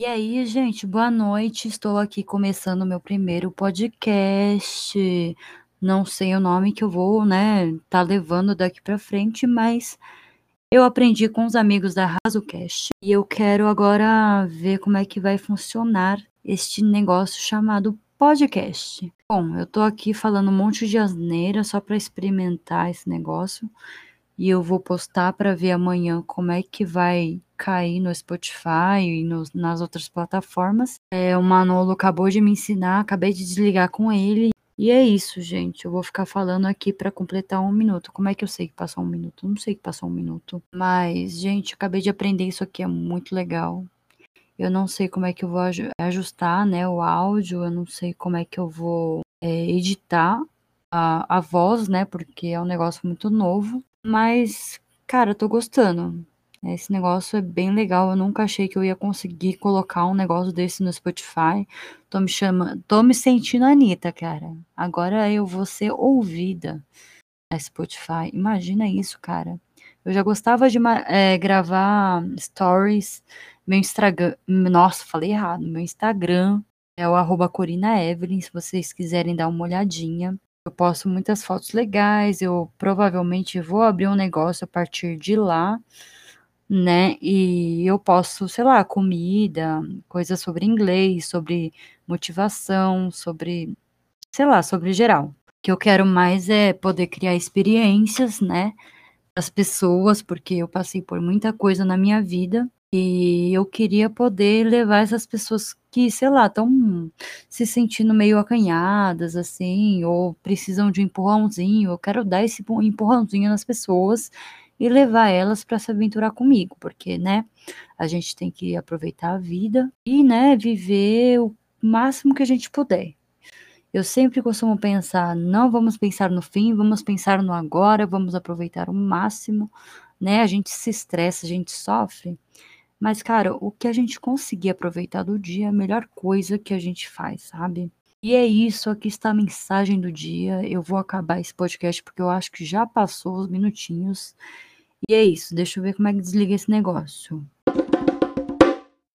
E aí, gente, boa noite. Estou aqui começando meu primeiro podcast. Não sei o nome que eu vou, né, tá levando daqui para frente, mas eu aprendi com os amigos da RazoCast e eu quero agora ver como é que vai funcionar este negócio chamado podcast. Bom, eu tô aqui falando um monte de asneira só para experimentar esse negócio e eu vou postar para ver amanhã como é que vai cair no Spotify e nos, nas outras plataformas. É, o Manolo acabou de me ensinar, acabei de desligar com ele. E é isso, gente. Eu vou ficar falando aqui para completar um minuto. Como é que eu sei que passou um minuto? Não sei que passou um minuto. Mas, gente, acabei de aprender isso aqui, é muito legal. Eu não sei como é que eu vou ajustar, né, o áudio. Eu não sei como é que eu vou é, editar a, a voz, né, porque é um negócio muito novo. Mas, cara, eu tô gostando. Esse negócio é bem legal. Eu nunca achei que eu ia conseguir colocar um negócio desse no Spotify. Tô me chamando, tô me sentindo Anitta, cara. Agora eu vou ser ouvida na Spotify. Imagina isso, cara. Eu já gostava de é, gravar stories. Meu Instagram. Nossa, falei errado. Meu Instagram é o arroba Corina Evelyn, se vocês quiserem dar uma olhadinha. Eu posto muitas fotos legais, eu provavelmente vou abrir um negócio a partir de lá, né? E eu posto, sei lá, comida, coisas sobre inglês, sobre motivação, sobre, sei lá, sobre geral. O que eu quero mais é poder criar experiências, né, as pessoas, porque eu passei por muita coisa na minha vida e eu queria poder levar essas pessoas que, sei lá, estão se sentindo meio acanhadas, assim, ou precisam de um empurrãozinho. Eu quero dar esse empurrãozinho nas pessoas e levar elas para se aventurar comigo, porque, né, a gente tem que aproveitar a vida e, né, viver o máximo que a gente puder. Eu sempre costumo pensar, não vamos pensar no fim, vamos pensar no agora, vamos aproveitar o máximo, né? A gente se estressa, a gente sofre, mas, cara, o que a gente conseguir aproveitar do dia é a melhor coisa que a gente faz, sabe? E é isso, aqui está a mensagem do dia. Eu vou acabar esse podcast porque eu acho que já passou os minutinhos. E é isso, deixa eu ver como é que desliga esse negócio.